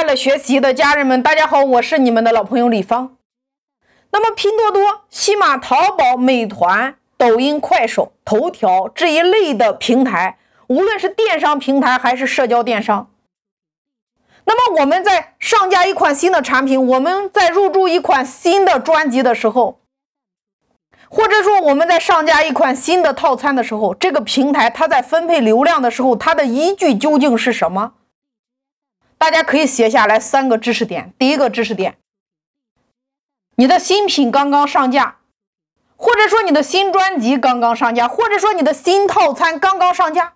快乐学习的家人们，大家好，我是你们的老朋友李芳。那么，拼多多、西马、淘宝、美团、抖音、快手、头条这一类的平台，无论是电商平台还是社交电商，那么我们在上架一款新的产品，我们在入驻一款新的专辑的时候，或者说我们在上架一款新的套餐的时候，这个平台它在分配流量的时候，它的依据究竟是什么？大家可以写下来三个知识点。第一个知识点，你的新品刚刚上架，或者说你的新专辑刚刚上架，或者说你的新套餐刚刚上架，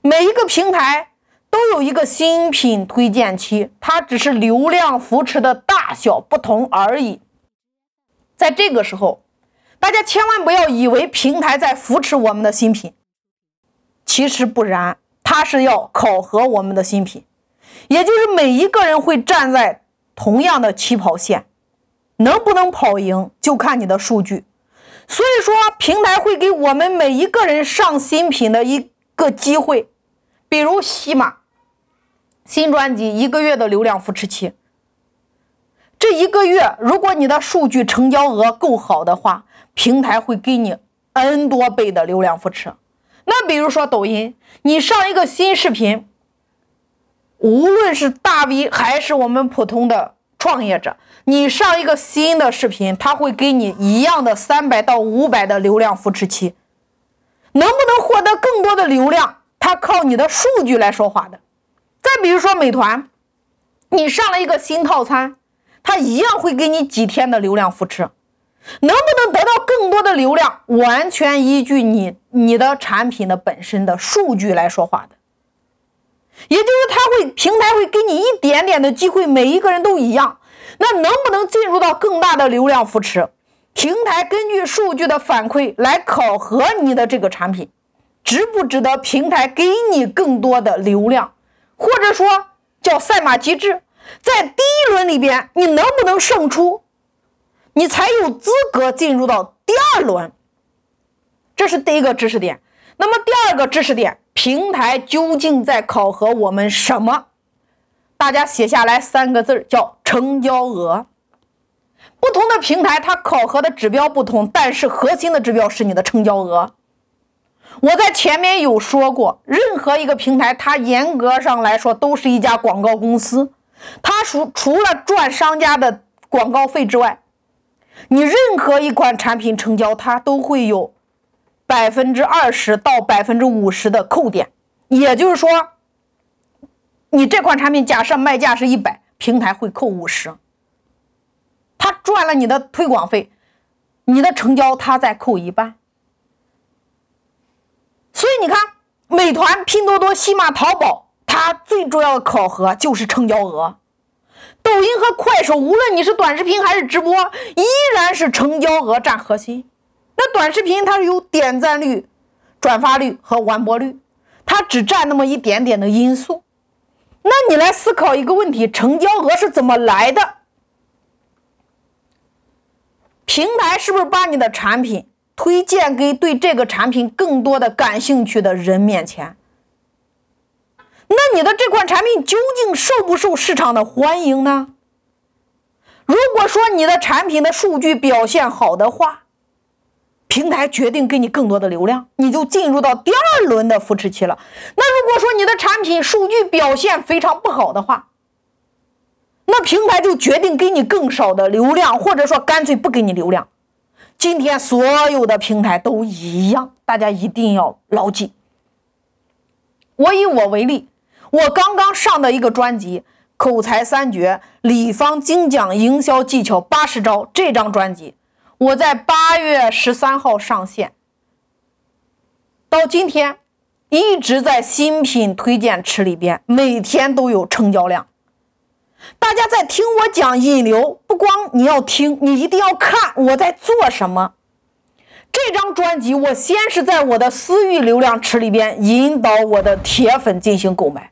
每一个平台都有一个新品推荐期，它只是流量扶持的大小不同而已。在这个时候，大家千万不要以为平台在扶持我们的新品，其实不然，它是要考核我们的新品。也就是每一个人会站在同样的起跑线，能不能跑赢就看你的数据。所以说，平台会给我们每一个人上新品的一个机会。比如喜马新专辑一个月的流量扶持期，这一个月如果你的数据成交额够好的话，平台会给你 N 多倍的流量扶持。那比如说抖音，你上一个新视频。无论是大 V 还是我们普通的创业者，你上一个新的视频，他会给你一样的三百到五百的流量扶持期，能不能获得更多的流量，它靠你的数据来说话的。再比如说美团，你上了一个新套餐，它一样会给你几天的流量扶持，能不能得到更多的流量，完全依据你你的产品的本身的数据来说话的。也就是他会平台会给你一点点的机会，每一个人都一样。那能不能进入到更大的流量扶持？平台根据数据的反馈来考核你的这个产品，值不值得平台给你更多的流量，或者说叫赛马机制，在第一轮里边你能不能胜出，你才有资格进入到第二轮。这是第一个知识点。那么第二个知识点。平台究竟在考核我们什么？大家写下来三个字叫成交额。不同的平台它考核的指标不同，但是核心的指标是你的成交额。我在前面有说过，任何一个平台，它严格上来说都是一家广告公司，它除除了赚商家的广告费之外，你任何一款产品成交，它都会有。百分之二十到百分之五十的扣点，也就是说，你这款产品假设卖价是一百，平台会扣五十，他赚了你的推广费，你的成交他再扣一半。所以你看，美团、拼多多、西马、淘宝，它最重要的考核就是成交额；抖音和快手，无论你是短视频还是直播，依然是成交额占核心。那短视频它是有点赞率、转发率和完播率，它只占那么一点点的因素。那你来思考一个问题：成交额是怎么来的？平台是不是把你的产品推荐给对这个产品更多的感兴趣的人面前？那你的这款产品究竟受不受市场的欢迎呢？如果说你的产品的数据表现好的话，平台决定给你更多的流量，你就进入到第二轮的扶持期了。那如果说你的产品数据表现非常不好的话，那平台就决定给你更少的流量，或者说干脆不给你流量。今天所有的平台都一样，大家一定要牢记。我以我为例，我刚刚上的一个专辑《口才三绝：李芳精讲营销技巧八十招》这张专辑。我在八月十三号上线，到今天一直在新品推荐池里边，每天都有成交量。大家在听我讲引流，不光你要听，你一定要看我在做什么。这张专辑，我先是在我的私域流量池里边引导我的铁粉进行购买，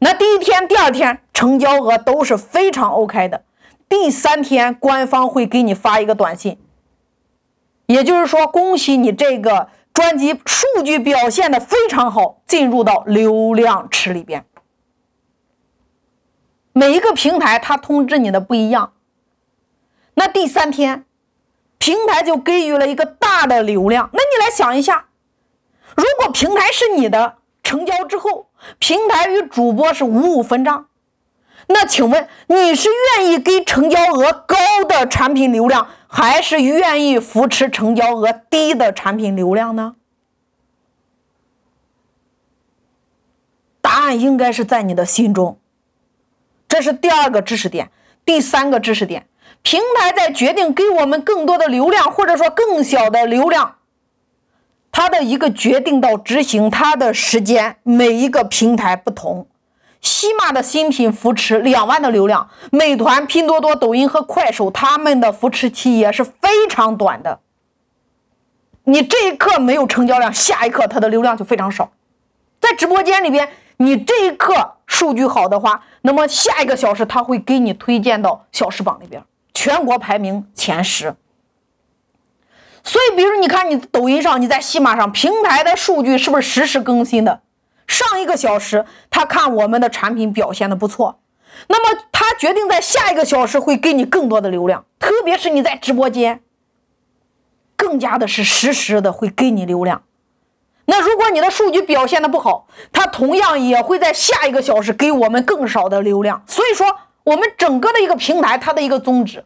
那第一天、第二天成交额都是非常 OK 的。第三天，官方会给你发一个短信。也就是说，恭喜你这个专辑数据表现的非常好，进入到流量池里边。每一个平台它通知你的不一样。那第三天，平台就给予了一个大的流量。那你来想一下，如果平台是你的，成交之后，平台与主播是五五分账。那请问你是愿意给成交额高的产品流量，还是愿意扶持成交额低的产品流量呢？答案应该是在你的心中。这是第二个知识点，第三个知识点，平台在决定给我们更多的流量，或者说更小的流量，它的一个决定到执行它的时间，每一个平台不同。西马的新品扶持两万的流量，美团、拼多多、抖音和快手，他们的扶持期也是非常短的。你这一刻没有成交量，下一刻它的流量就非常少。在直播间里边。你这一刻数据好的话，那么下一个小时他会给你推荐到小时榜里边，全国排名前十。所以，比如你看你抖音上，你在西马上，平台的数据是不是实时更新的？上一个小时他看我们的产品表现的不错，那么他决定在下一个小时会给你更多的流量，特别是你在直播间，更加的是实时的会给你流量。那如果你的数据表现的不好，它同样也会在下一个小时给我们更少的流量。所以说，我们整个的一个平台，它的一个宗旨，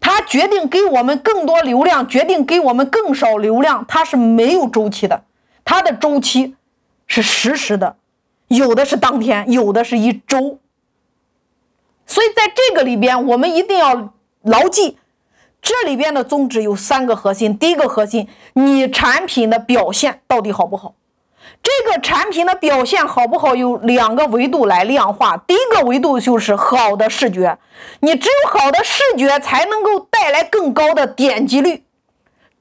它决定给我们更多流量，决定给我们更少流量，它是没有周期的，它的周期是实时的，有的是当天，有的是一周。所以在这个里边，我们一定要牢记。这里边的宗旨有三个核心。第一个核心，你产品的表现到底好不好？这个产品的表现好不好，有两个维度来量化。第一个维度就是好的视觉，你只有好的视觉才能够带来更高的点击率。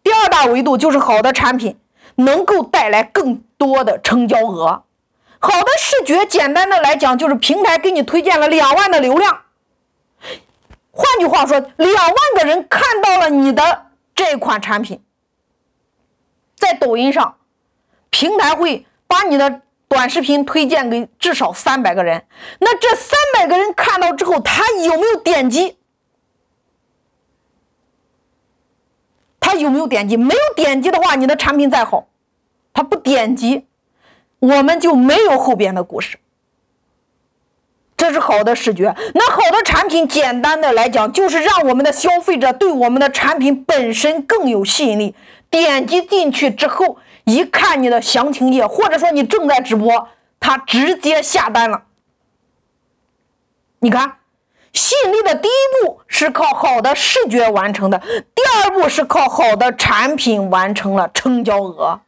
第二大维度就是好的产品能够带来更多的成交额。好的视觉，简单的来讲，就是平台给你推荐了两万的流量。换句话说，两万个人看到了你的这款产品，在抖音上，平台会把你的短视频推荐给至少三百个人。那这三百个人看到之后，他有没有点击？他有没有点击？没有点击的话，你的产品再好，他不点击，我们就没有后边的故事。这是好的视觉。那好的产品，简单的来讲，就是让我们的消费者对我们的产品本身更有吸引力。点击进去之后，一看你的详情页，或者说你正在直播，他直接下单了。你看，吸引力的第一步是靠好的视觉完成的，第二步是靠好的产品完成了成交额。